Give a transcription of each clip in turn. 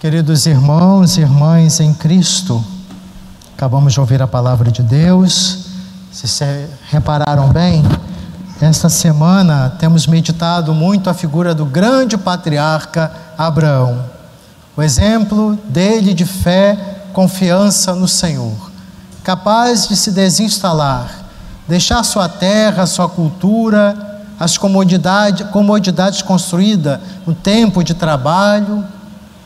Queridos irmãos e irmãs em Cristo, acabamos de ouvir a palavra de Deus. Se repararam bem, esta semana temos meditado muito a figura do grande patriarca Abraão. O exemplo dele de fé, confiança no Senhor, capaz de se desinstalar, deixar sua terra, sua cultura, as comodidades, comodidades construídas no tempo de trabalho,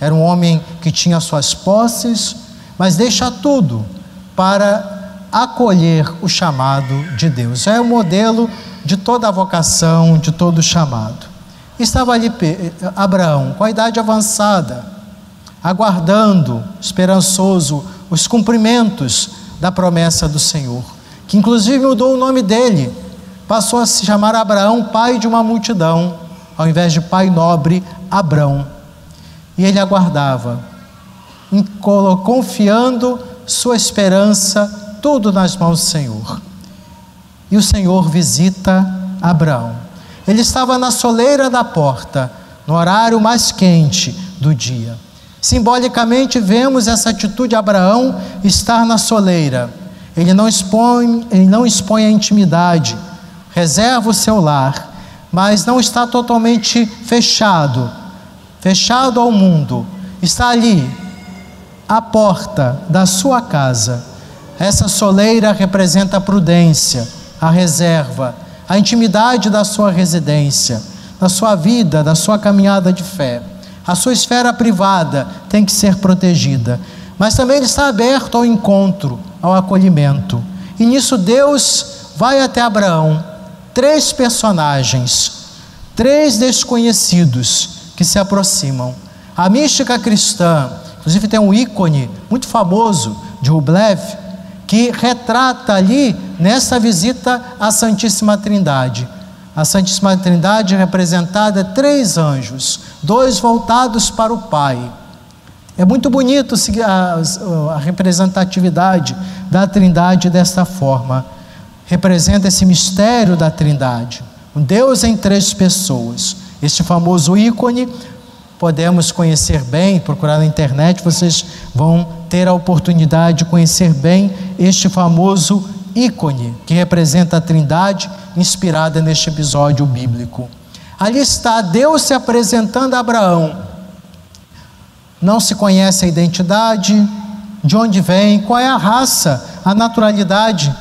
era um homem que tinha suas posses, mas deixa tudo para acolher o chamado de Deus. É o modelo de toda a vocação, de todo chamado. Estava ali Abraão, com a idade avançada, aguardando, esperançoso, os cumprimentos da promessa do Senhor, que inclusive mudou o nome dele, passou a se chamar Abraão, pai de uma multidão, ao invés de pai nobre, Abrão. E ele aguardava, confiando sua esperança tudo nas mãos do Senhor. E o Senhor visita Abraão. Ele estava na soleira da porta, no horário mais quente do dia. Simbolicamente vemos essa atitude de Abraão estar na soleira. Ele não expõe, ele não expõe a intimidade, reserva o seu lar, mas não está totalmente fechado fechado ao mundo, está ali, à porta da sua casa. Essa soleira representa a prudência, a reserva, a intimidade da sua residência, da sua vida, da sua caminhada de fé. A sua esfera privada tem que ser protegida, mas também ele está aberto ao encontro, ao acolhimento. E nisso Deus vai até Abraão, três personagens, três desconhecidos que se aproximam. A mística cristã, inclusive tem um ícone muito famoso de Rublev, que retrata ali, nessa visita à Santíssima Trindade. A Santíssima Trindade representada três anjos, dois voltados para o Pai. É muito bonito a, a representatividade da Trindade desta forma. Representa esse mistério da Trindade. Um Deus em três pessoas. Este famoso ícone podemos conhecer bem, procurar na internet, vocês vão ter a oportunidade de conhecer bem este famoso ícone que representa a Trindade inspirada neste episódio bíblico. Ali está Deus se apresentando a Abraão. Não se conhece a identidade, de onde vem, qual é a raça, a naturalidade,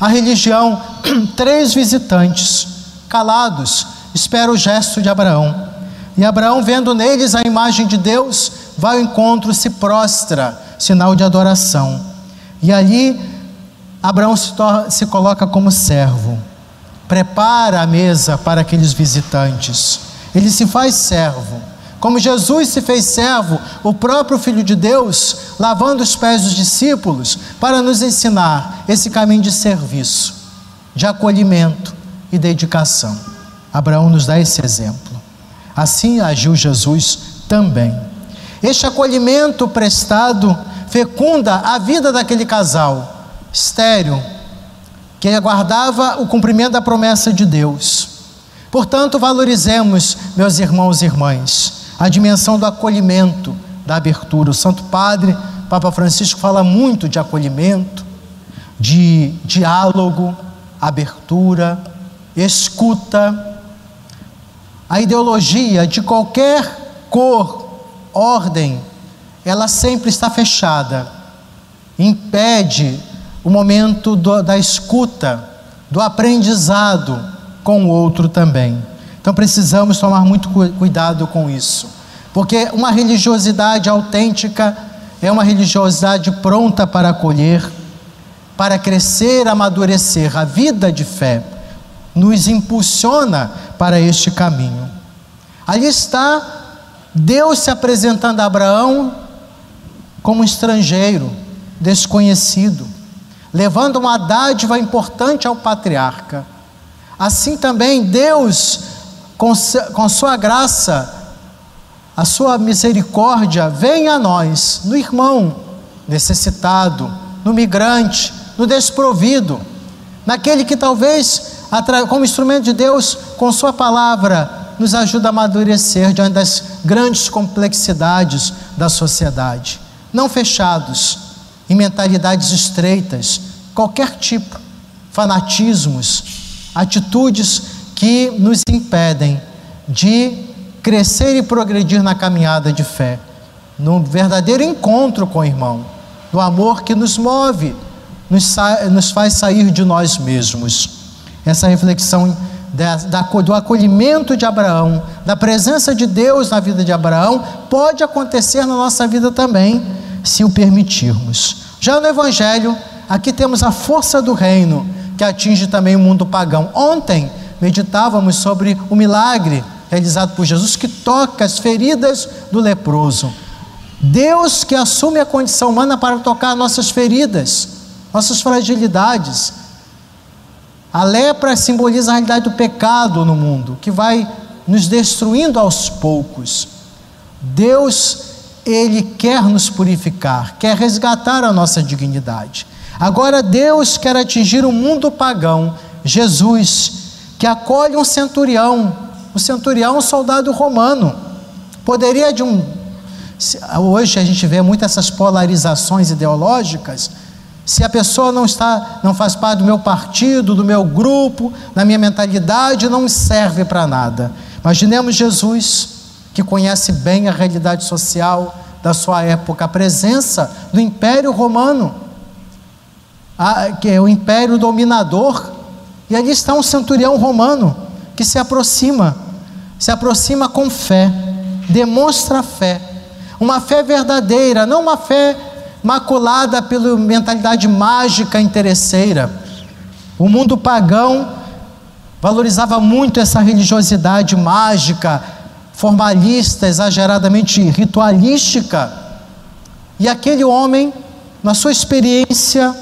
a religião. Três visitantes, calados, espera o gesto de Abraão. E Abraão, vendo neles a imagem de Deus, vai ao encontro, se prostra, sinal de adoração. E ali, Abraão se, se coloca como servo, prepara a mesa para aqueles visitantes. Ele se faz servo. Como Jesus se fez servo, o próprio Filho de Deus, lavando os pés dos discípulos, para nos ensinar esse caminho de serviço, de acolhimento e dedicação. Abraão nos dá esse exemplo. Assim agiu Jesus também. Este acolhimento prestado fecunda a vida daquele casal estéreo, que aguardava o cumprimento da promessa de Deus. Portanto, valorizemos, meus irmãos e irmãs, a dimensão do acolhimento, da abertura. O Santo Padre, Papa Francisco, fala muito de acolhimento, de diálogo, abertura, escuta a ideologia de qualquer cor, ordem, ela sempre está fechada, impede o momento do, da escuta, do aprendizado com o outro também. Então precisamos tomar muito cuidado com isso, porque uma religiosidade autêntica é uma religiosidade pronta para acolher, para crescer, amadurecer. A vida de fé nos impulsiona para este caminho. Ali está Deus se apresentando a Abraão como um estrangeiro, desconhecido, levando uma dádiva importante ao patriarca. Assim também Deus, com, com sua graça, a sua misericórdia, vem a nós, no irmão necessitado, no migrante, no desprovido, naquele que talvez como instrumento de Deus, com Sua palavra, nos ajuda a amadurecer diante das grandes complexidades da sociedade. Não fechados, em mentalidades estreitas, qualquer tipo, fanatismos, atitudes que nos impedem de crescer e progredir na caminhada de fé, no verdadeiro encontro com o irmão, no amor que nos move, nos, nos faz sair de nós mesmos. Essa reflexão da, da, do acolhimento de Abraão, da presença de Deus na vida de Abraão, pode acontecer na nossa vida também, se o permitirmos. Já no Evangelho, aqui temos a força do reino que atinge também o mundo pagão. Ontem meditávamos sobre o milagre realizado por Jesus que toca as feridas do leproso. Deus que assume a condição humana para tocar nossas feridas, nossas fragilidades. A lepra simboliza a realidade do pecado no mundo, que vai nos destruindo aos poucos. Deus, Ele quer nos purificar, quer resgatar a nossa dignidade. Agora, Deus quer atingir o mundo pagão, Jesus, que acolhe um centurião, um centurião, um soldado romano. Poderia de um. Hoje a gente vê muitas essas polarizações ideológicas. Se a pessoa não está, não faz parte do meu partido, do meu grupo, da minha mentalidade, não serve para nada. Imaginemos Jesus, que conhece bem a realidade social da sua época, a presença do Império Romano a, que é o império dominador, e ali está um centurião romano que se aproxima, se aproxima com fé, demonstra fé, uma fé verdadeira, não uma fé maculada pela mentalidade mágica interesseira. O mundo pagão valorizava muito essa religiosidade mágica, formalista, exageradamente ritualística. E aquele homem, na sua experiência,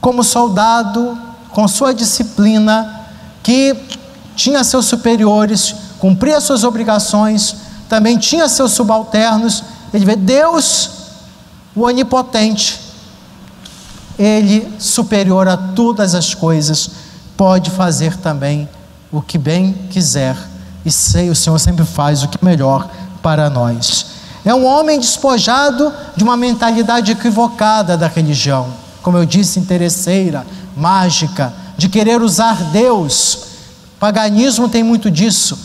como soldado, com sua disciplina, que tinha seus superiores, cumpria suas obrigações, também tinha seus subalternos. Ele vê Deus, o onipotente, ele superior a todas as coisas, pode fazer também o que bem quiser. E sei, o Senhor sempre faz o que é melhor para nós. É um homem despojado de uma mentalidade equivocada da religião como eu disse, interesseira, mágica, de querer usar Deus. paganismo tem muito disso,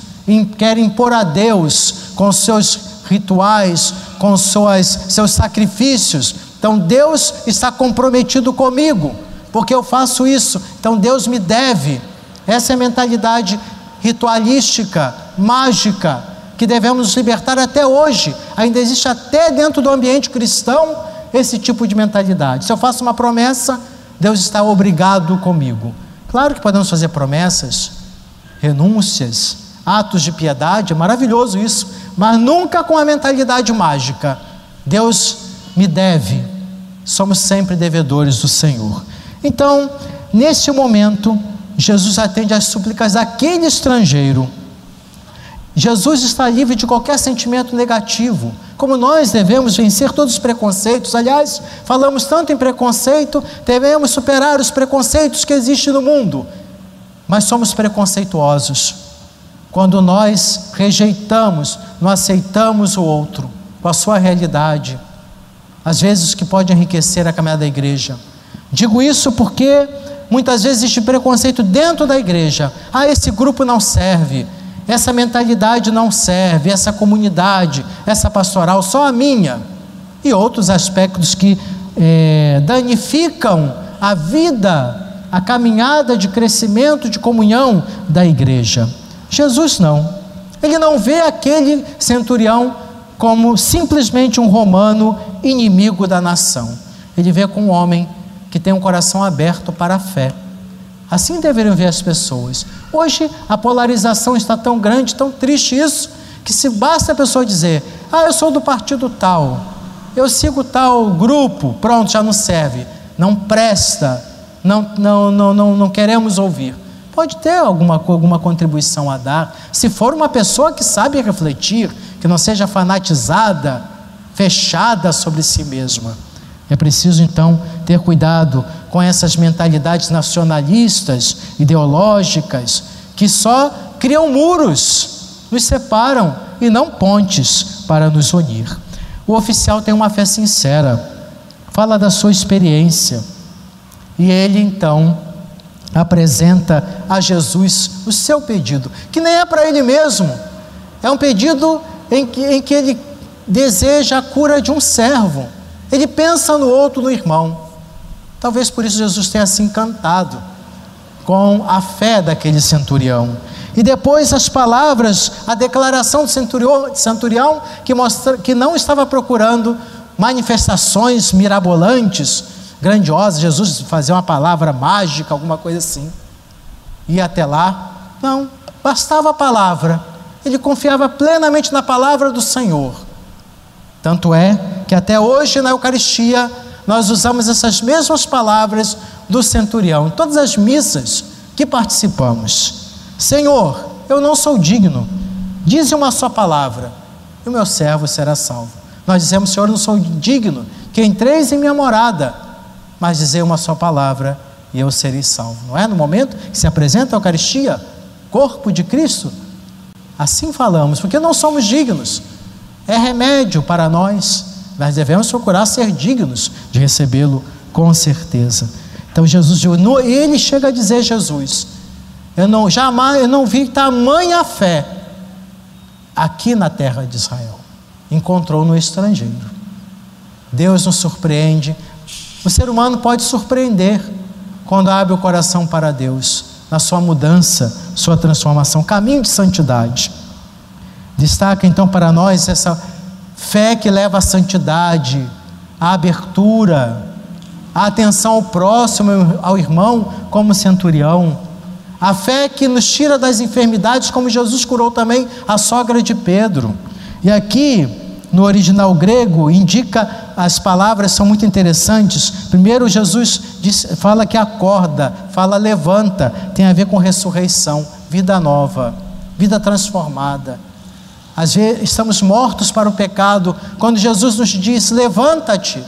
quer impor a Deus com seus rituais, com suas, seus sacrifícios. Então Deus está comprometido comigo, porque eu faço isso, então Deus me deve. Essa é a mentalidade ritualística, mágica, que devemos nos libertar até hoje. Ainda existe até dentro do ambiente cristão esse tipo de mentalidade. Se eu faço uma promessa, Deus está obrigado comigo. Claro que podemos fazer promessas, renúncias, atos de piedade, é maravilhoso isso, mas nunca com a mentalidade mágica. Deus me deve, somos sempre devedores do Senhor. Então, nesse momento, Jesus atende às súplicas daquele estrangeiro. Jesus está livre de qualquer sentimento negativo como nós devemos vencer todos os preconceitos. Aliás, falamos tanto em preconceito, devemos superar os preconceitos que existem no mundo. Mas somos preconceituosos quando nós rejeitamos, não aceitamos o outro com a sua realidade, às vezes que pode enriquecer a caminhada da igreja. Digo isso porque muitas vezes existe preconceito dentro da igreja. Ah, esse grupo não serve essa mentalidade não serve, essa comunidade, essa pastoral, só a minha. E outros aspectos que é, danificam a vida, a caminhada de crescimento, de comunhão da igreja. Jesus não. Ele não vê aquele centurião como simplesmente um romano inimigo da nação. Ele vê com um homem que tem um coração aberto para a fé. Assim deveriam ver as pessoas. Hoje a polarização está tão grande, tão triste isso, que se basta a pessoa dizer: Ah, eu sou do partido tal, eu sigo tal grupo, pronto, já não serve, não presta, não, não, não, não, não queremos ouvir. Pode ter alguma, alguma contribuição a dar, se for uma pessoa que sabe refletir, que não seja fanatizada, fechada sobre si mesma. É preciso então ter cuidado com essas mentalidades nacionalistas, ideológicas, que só criam muros nos separam e não pontes para nos unir. O oficial tem uma fé sincera, fala da sua experiência e ele então apresenta a Jesus o seu pedido, que nem é para ele mesmo, é um pedido em que, em que ele deseja a cura de um servo, ele pensa no outro, no irmão. Talvez por isso Jesus tenha se encantado com a fé daquele centurião. E depois as palavras, a declaração do centurião, centurião que, mostra, que não estava procurando manifestações mirabolantes, grandiosas, Jesus fazia uma palavra mágica, alguma coisa assim. E até lá, não, bastava a palavra. Ele confiava plenamente na palavra do Senhor. Tanto é que até hoje na Eucaristia nós usamos essas mesmas palavras do centurião em todas as missas que participamos. Senhor, eu não sou digno, dize uma só palavra e o meu servo será salvo. Nós dizemos, Senhor, eu não sou digno que entreis em minha morada, mas dizer uma só palavra e eu serei salvo. Não é? No momento que se apresenta a Eucaristia, corpo de Cristo, assim falamos, porque não somos dignos. É remédio para nós nós devemos procurar ser dignos de recebê-lo com certeza. Então Jesus, ele chega a dizer Jesus, eu não jamais, eu não vi tamanha fé aqui na terra de Israel. Encontrou no estrangeiro. Deus nos surpreende. O ser humano pode surpreender quando abre o coração para Deus, na sua mudança, sua transformação, caminho de santidade. Destaca então para nós essa Fé que leva à santidade, à abertura, à atenção ao próximo, ao irmão, como centurião. A fé que nos tira das enfermidades, como Jesus curou também a sogra de Pedro. E aqui, no original grego, indica as palavras são muito interessantes. Primeiro, Jesus diz, fala que acorda, fala levanta, tem a ver com ressurreição, vida nova, vida transformada. Às vezes estamos mortos para o pecado, quando Jesus nos diz: levanta-te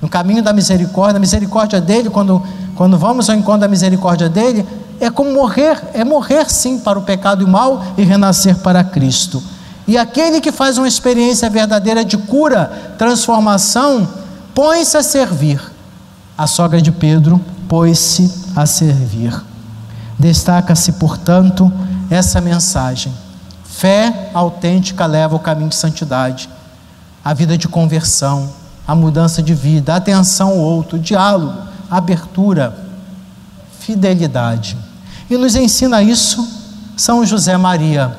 no caminho da misericórdia, a misericórdia dele, quando, quando vamos ao encontro da misericórdia dele, é como morrer, é morrer sim para o pecado e o mal e renascer para Cristo. E aquele que faz uma experiência verdadeira de cura, transformação, põe-se a servir. A sogra de Pedro pôs-se a servir. Destaca-se, portanto, essa mensagem Fé autêntica leva ao caminho de santidade, a vida de conversão, a mudança de vida, atenção ao outro, diálogo, abertura, fidelidade. E nos ensina isso São José Maria.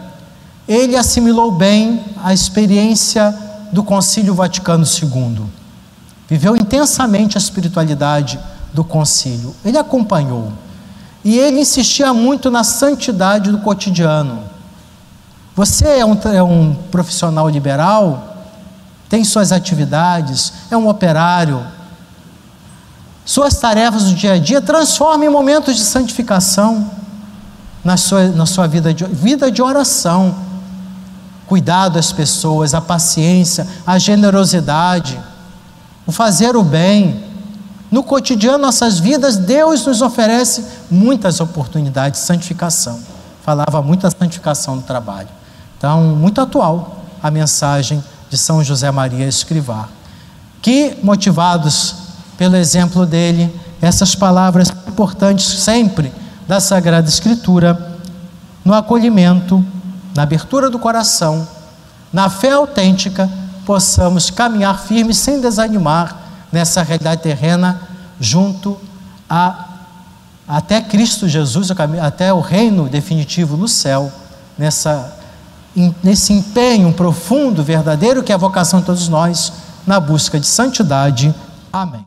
Ele assimilou bem a experiência do Concílio Vaticano II. Viveu intensamente a espiritualidade do concílio. Ele acompanhou. E ele insistia muito na santidade do cotidiano você é um, é um profissional liberal, tem suas atividades, é um operário. Suas tarefas do dia a dia transforme em momentos de santificação na sua, na sua vida, de, vida de oração. Cuidado às pessoas, a paciência, a generosidade, o fazer o bem. No cotidiano, nossas vidas, Deus nos oferece muitas oportunidades de santificação. Falava muito da santificação no trabalho. Então, muito atual a mensagem de São José Maria Escrivá. Que, motivados pelo exemplo dele, essas palavras importantes sempre da Sagrada Escritura, no acolhimento, na abertura do coração, na fé autêntica, possamos caminhar firmes sem desanimar nessa realidade terrena, junto a até Cristo Jesus, até o reino definitivo no céu, nessa nesse empenho profundo, verdadeiro, que é a vocação de todos nós, na busca de santidade. Amém.